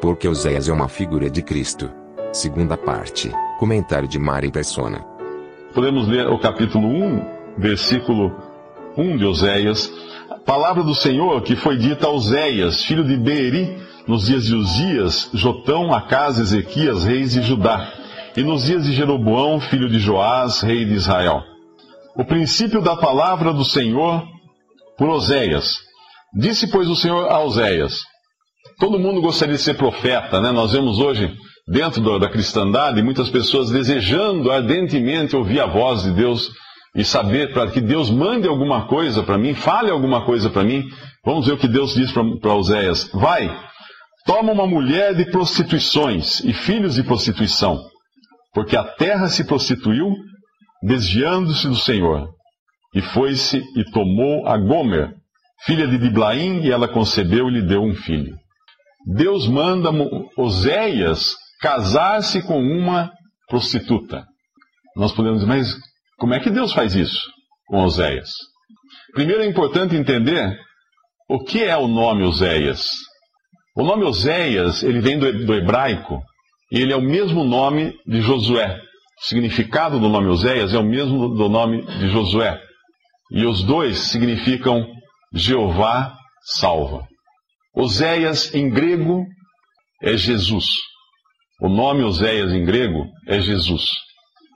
Porque Oséias é uma figura de Cristo. Segunda parte. Comentário de Mari Persona. Podemos ler o capítulo 1, versículo 1 de Oséias. Palavra do Senhor que foi dita a Oséias, filho de Beeri, nos dias de Uzias, Jotão, Acas, Ezequias, reis de Judá, e nos dias de Jeroboão, filho de Joás, rei de Israel. O princípio da palavra do Senhor por Oséias. Disse, pois, o Senhor a Oséias: Todo mundo gostaria de ser profeta, né? Nós vemos hoje, dentro da cristandade, muitas pessoas desejando ardentemente ouvir a voz de Deus e saber para que Deus mande alguma coisa para mim, fale alguma coisa para mim. Vamos ver o que Deus diz para Oséias: Vai, toma uma mulher de prostituições e filhos de prostituição, porque a terra se prostituiu, desviando-se do Senhor. E foi-se e tomou a Gomer, filha de Diblaim, e ela concebeu e lhe deu um filho. Deus manda Oséias casar-se com uma prostituta. Nós podemos dizer, mas como é que Deus faz isso com Oséias? Primeiro é importante entender o que é o nome Oséias. O nome Oséias, ele vem do, hebraico, e ele é o mesmo nome de Josué. O significado do nome Oséias é o mesmo do nome de Josué. E os dois significam Jeová salva. Oséias em grego é Jesus. O nome Oséias em grego é Jesus.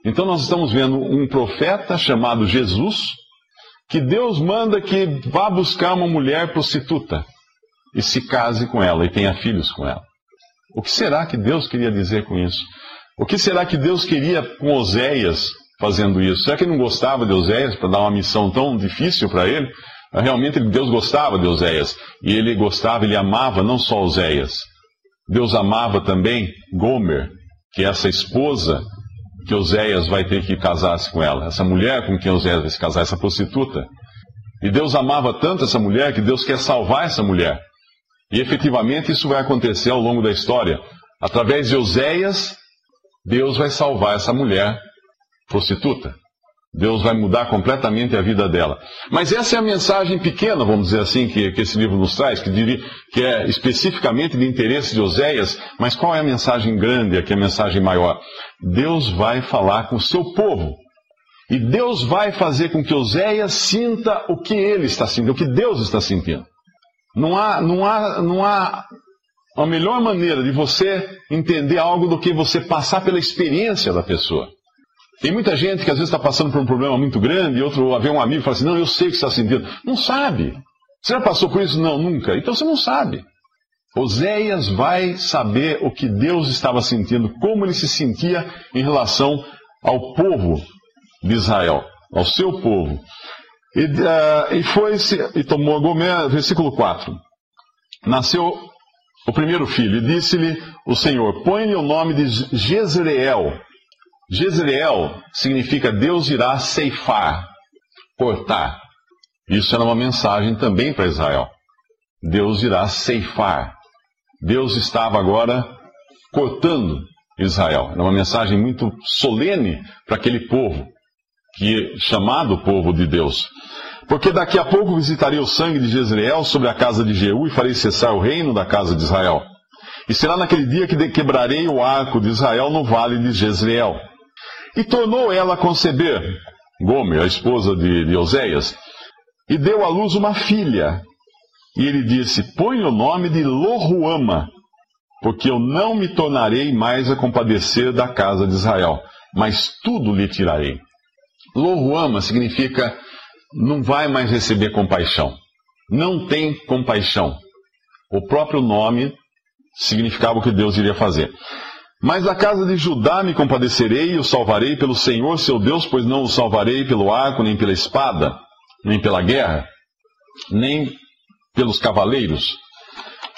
Então nós estamos vendo um profeta chamado Jesus, que Deus manda que vá buscar uma mulher prostituta e se case com ela e tenha filhos com ela. O que será que Deus queria dizer com isso? O que será que Deus queria com Oséias fazendo isso? Será que ele não gostava de Oséias para dar uma missão tão difícil para ele? Realmente Deus gostava de Oséias. E ele gostava, ele amava não só Oséias. Deus amava também Gomer, que é essa esposa que Oséias vai ter que casar-se com ela. Essa mulher com quem Oséias vai se casar, essa prostituta. E Deus amava tanto essa mulher que Deus quer salvar essa mulher. E efetivamente isso vai acontecer ao longo da história. Através de Oséias, Deus vai salvar essa mulher prostituta. Deus vai mudar completamente a vida dela. Mas essa é a mensagem pequena, vamos dizer assim, que, que esse livro nos traz, que, diria, que é especificamente de interesse de Oséias, mas qual é a mensagem grande, aqui a mensagem maior? Deus vai falar com o seu povo. E Deus vai fazer com que Oséias sinta o que ele está sentindo, o que Deus está sentindo. Não há, não há, não há a melhor maneira de você entender algo do que você passar pela experiência da pessoa. Tem muita gente que às vezes está passando por um problema muito grande, e outro vê um amigo e fala assim, não, eu sei o que você está sentindo. Não sabe. Você já passou por isso? Não, nunca. Então você não sabe. Oséias vai saber o que Deus estava sentindo, como ele se sentia em relação ao povo de Israel, ao seu povo. E, uh, e foi e tomou Gomer, versículo 4. Nasceu o primeiro filho, e disse-lhe o Senhor: Põe-lhe o nome de Jezreel. Jezreel significa Deus irá ceifar, cortar. Isso era uma mensagem também para Israel. Deus irá ceifar. Deus estava agora cortando Israel. Era uma mensagem muito solene para aquele povo que chamado povo de Deus. Porque daqui a pouco visitarei o sangue de Jezreel sobre a casa de Jeú e farei cessar o reino da casa de Israel. E será naquele dia que quebrarei o arco de Israel no vale de Jezreel. E tornou ela a conceber, Gomer, a esposa de, de Oséias, e deu à luz uma filha. E ele disse: Põe o nome de Lohuama, porque eu não me tornarei mais a compadecer da casa de Israel, mas tudo lhe tirarei. Lohuama significa não vai mais receber compaixão. Não tem compaixão. O próprio nome significava o que Deus iria fazer. Mas da casa de Judá me compadecerei e o salvarei pelo Senhor seu Deus, pois não o salvarei pelo arco, nem pela espada, nem pela guerra, nem pelos cavaleiros.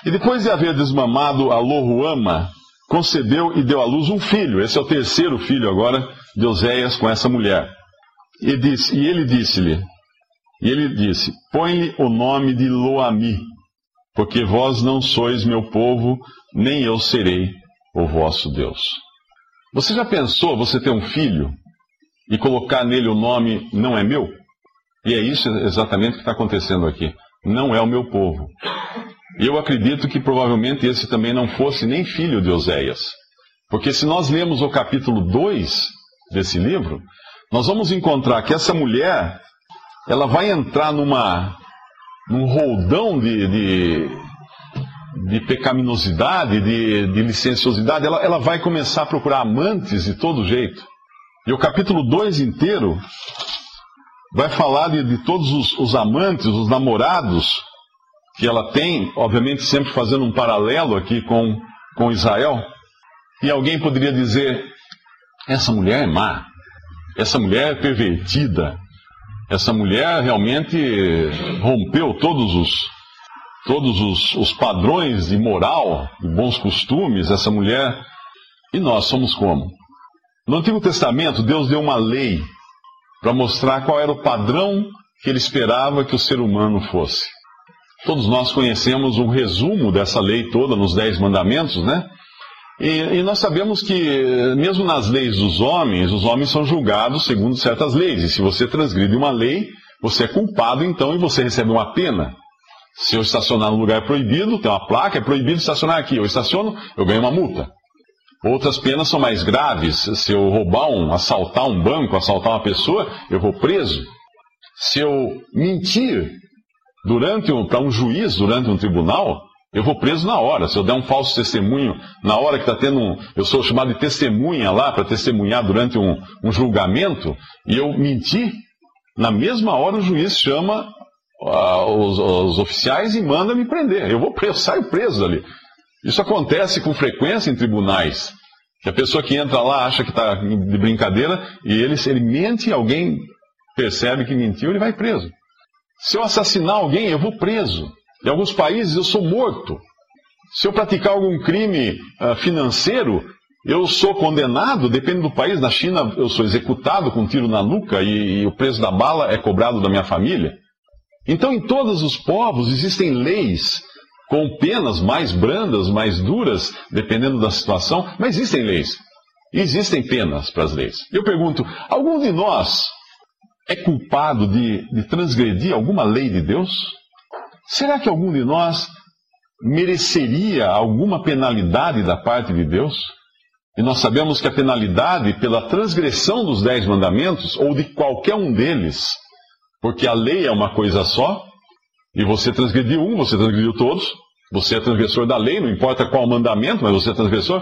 E depois de haver desmamado a Lohuama, concebeu e deu à luz um filho. Esse é o terceiro filho agora de Oséias com essa mulher. E, disse, e ele disse-lhe, e ele disse, põe-lhe o nome de Loami, porque vós não sois meu povo, nem eu serei o vosso Deus. Você já pensou você ter um filho e colocar nele o nome não é meu? E é isso exatamente que está acontecendo aqui. Não é o meu povo. Eu acredito que provavelmente esse também não fosse nem filho de Oséias. Porque se nós lemos o capítulo 2 desse livro, nós vamos encontrar que essa mulher, ela vai entrar numa, num roldão de, de, de pecaminosidade, de, de licenciosidade, ela, ela vai começar a procurar amantes de todo jeito. E o capítulo 2 inteiro vai falar de, de todos os, os amantes, os namorados que ela tem, obviamente sempre fazendo um paralelo aqui com, com Israel. E alguém poderia dizer: essa mulher é má, essa mulher é pervertida, essa mulher realmente rompeu todos os, todos os, os padrões de moral, de bons costumes, essa mulher. E nós somos como? No Antigo Testamento, Deus deu uma lei para mostrar qual era o padrão que ele esperava que o ser humano fosse. Todos nós conhecemos um resumo dessa lei toda nos Dez Mandamentos, né? E, e, nós sabemos que, mesmo nas leis dos homens, os homens são julgados segundo certas leis. E se você transgride uma lei, você é culpado então e você recebe uma pena. Se eu estacionar num lugar proibido, tem uma placa, é proibido estacionar aqui. Eu estaciono, eu ganho uma multa. Outras penas são mais graves. Se eu roubar um, assaltar um banco, assaltar uma pessoa, eu vou preso. Se eu mentir durante um, para um juiz, durante um tribunal, eu vou preso na hora. Se eu der um falso testemunho, na hora que está tendo um. Eu sou chamado de testemunha lá, para testemunhar durante um, um, julgamento, e eu mentir, na mesma hora o juiz chama uh, os, os, oficiais e manda me prender. Eu vou preso, saio preso dali. Isso acontece com frequência em tribunais. Que a pessoa que entra lá acha que está de brincadeira e ele, ele mente e alguém percebe que mentiu, ele vai preso. Se eu assassinar alguém, eu vou preso. Em alguns países eu sou morto. Se eu praticar algum crime uh, financeiro, eu sou condenado, depende do país. Na China eu sou executado com um tiro na nuca e, e o preço da bala é cobrado da minha família. Então, em todos os povos existem leis com penas mais brandas, mais duras, dependendo da situação, mas existem leis. Existem penas para as leis. Eu pergunto: algum de nós é culpado de, de transgredir alguma lei de Deus? Será que algum de nós mereceria alguma penalidade da parte de Deus? E nós sabemos que a penalidade pela transgressão dos dez mandamentos, ou de qualquer um deles, porque a lei é uma coisa só, e você transgrediu um, você transgrediu todos. Você é transgressor da lei, não importa qual mandamento, mas você é transgressor.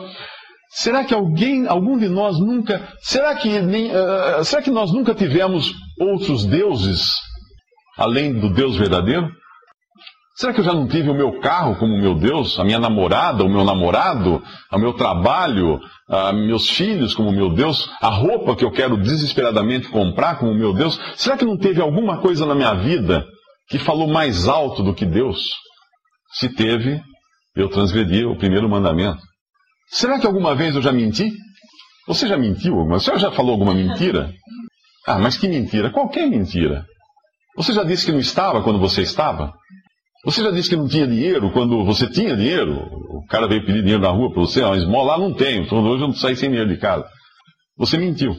Será que alguém, algum de nós nunca, será que, nem, uh, será que nós nunca tivemos outros deuses além do Deus verdadeiro? Será que eu já não tive o meu carro como meu Deus, a minha namorada, o meu namorado, o meu trabalho, uh, meus filhos como meu Deus, a roupa que eu quero desesperadamente comprar como meu Deus? Será que não teve alguma coisa na minha vida que falou mais alto do que Deus? Se teve, eu transgredi o primeiro mandamento. Será que alguma vez eu já menti? Você já mentiu alguma? Você já falou alguma mentira? Ah, mas que mentira? Qualquer mentira. Você já disse que não estava quando você estava? Você já disse que não tinha dinheiro quando você tinha dinheiro? O cara veio pedir dinheiro na rua para você, esmola, lá não tenho, então hoje eu não saí sem dinheiro de casa. Você mentiu.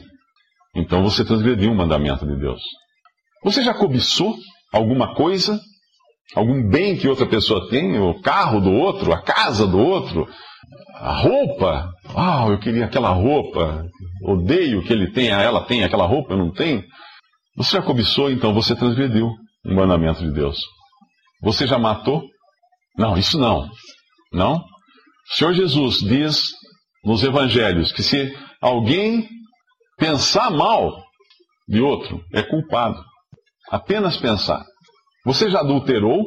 Então você transgrediu um mandamento de Deus. Você já cobiçou alguma coisa algum bem que outra pessoa tem, o carro do outro, a casa do outro, a roupa. Ah, eu queria aquela roupa. Odeio que ele tenha, ela tem aquela roupa, eu não tenho. Você já cobiçou, então você transgrediu o mandamento de Deus. Você já matou? Não, isso não. Não? O Senhor Jesus diz nos evangelhos que se alguém pensar mal de outro, é culpado. Apenas pensar. Você já adulterou?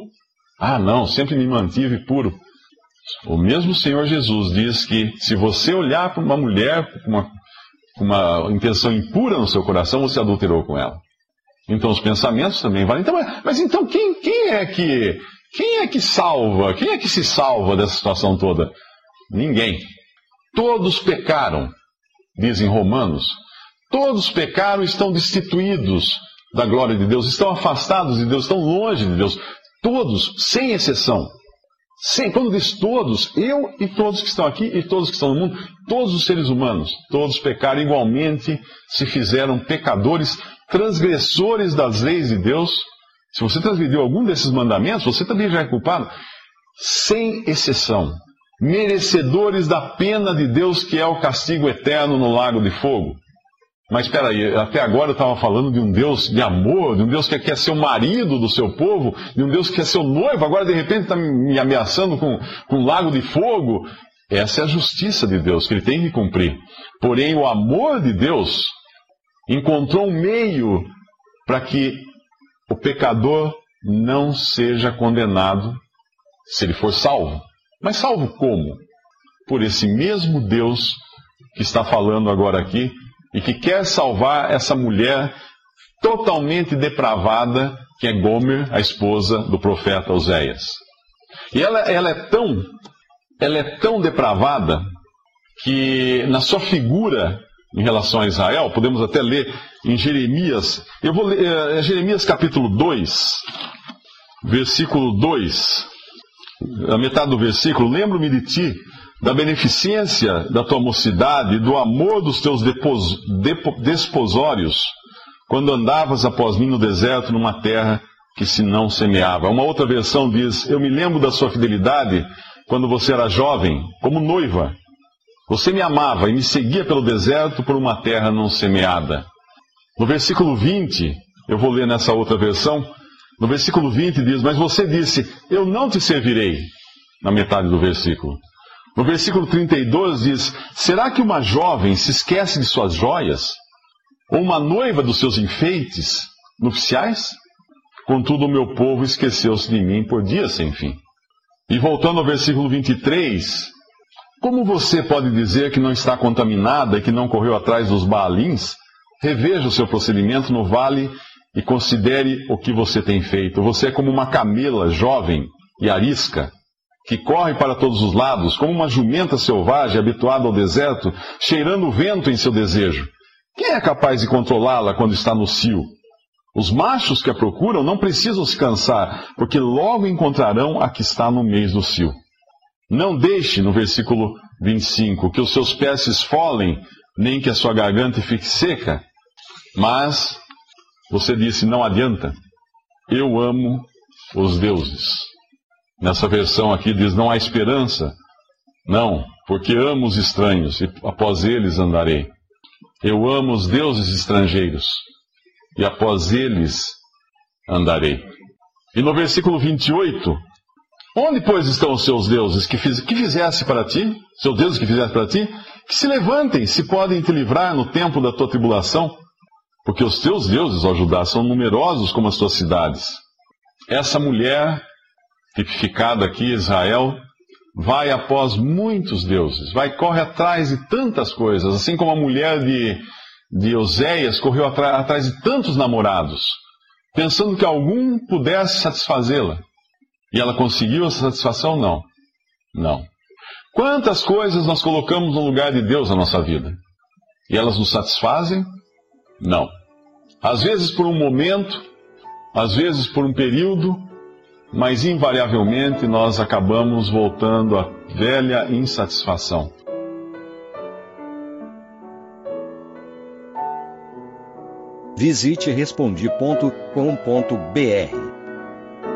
Ah, não, sempre me mantive puro. O mesmo Senhor Jesus diz que se você olhar para uma mulher com uma, uma intenção impura no seu coração, você adulterou com ela. Então os pensamentos também valem. Então, mas, então quem, quem é que, Quem é que salva? Quem é que se salva dessa situação toda? Ninguém. Todos pecaram, dizem Romanos. Todos pecaram e estão destituídos da glória de Deus, estão afastados de Deus, estão longe de Deus. Todos, sem exceção. Sem, quando diz todos, eu e todos que estão aqui e todos que estão no mundo, todos os seres humanos, todos pecaram igualmente, se fizeram pecadores, transgressores das leis de Deus. Se você transgrediu algum desses mandamentos, você também já é culpado. Sem exceção. Merecedores da pena de Deus, que é o castigo eterno no lago de fogo. Mas espera aí, até agora eu estava falando de um Deus de amor, de um Deus que quer ser o marido do seu povo, de um Deus que quer ser o noivo, agora de repente está me ameaçando com, com um lago de fogo. Essa é a justiça de Deus que ele tem que cumprir. Porém, o amor de Deus encontrou um meio para que o pecador não seja condenado se ele for salvo. Mas salvo como? Por esse mesmo Deus que está falando agora aqui e que quer salvar essa mulher totalmente depravada, que é Gomer, a esposa do profeta Oséias. E ela, ela, é tão, ela é tão depravada que na sua figura em relação a Israel, podemos até ler em Jeremias, eu vou ler é, Jeremias capítulo 2, versículo 2, a metade do versículo, lembro-me de ti, da beneficência da tua mocidade, do amor dos teus depos, depo, desposórios, quando andavas após mim no deserto, numa terra que se não semeava. Uma outra versão diz: Eu me lembro da sua fidelidade quando você era jovem, como noiva. Você me amava e me seguia pelo deserto por uma terra não semeada. No versículo 20, eu vou ler nessa outra versão, no versículo 20 diz: Mas você disse: Eu não te servirei. Na metade do versículo. No versículo 32 diz: Será que uma jovem se esquece de suas joias? Ou uma noiva dos seus enfeites nupciais? Contudo, o meu povo esqueceu-se de mim por dias sem fim. E voltando ao versículo 23, como você pode dizer que não está contaminada e que não correu atrás dos baalins? Reveja o seu procedimento no vale e considere o que você tem feito. Você é como uma camela jovem e arisca que corre para todos os lados, como uma jumenta selvagem habituada ao deserto, cheirando o vento em seu desejo. Quem é capaz de controlá-la quando está no cio? Os machos que a procuram não precisam se cansar, porque logo encontrarão a que está no mês do cio. Não deixe, no versículo 25, que os seus pés se esfolem, nem que a sua garganta fique seca. Mas, você disse, não adianta. Eu amo os deuses. Nessa versão aqui diz: não há esperança. Não, porque amo os estranhos e após eles andarei. Eu amo os deuses estrangeiros e após eles andarei. E no versículo 28, onde pois estão os seus deuses que, fiz, que fizesse para ti? Seus deuses que fizesse para ti? Que se levantem, se podem te livrar no tempo da tua tribulação. Porque os teus deuses, ó Judá, são numerosos como as tuas cidades. Essa mulher tipificado aqui, Israel, vai após muitos deuses, vai corre atrás de tantas coisas, assim como a mulher de, de Oséias correu atrás de tantos namorados, pensando que algum pudesse satisfazê-la. E ela conseguiu essa satisfação? Não. Não. Quantas coisas nós colocamos no lugar de Deus na nossa vida? E elas nos satisfazem? Não. Às vezes por um momento, às vezes por um período, mas invariavelmente nós acabamos voltando à velha insatisfação. Visite respondi.com.br.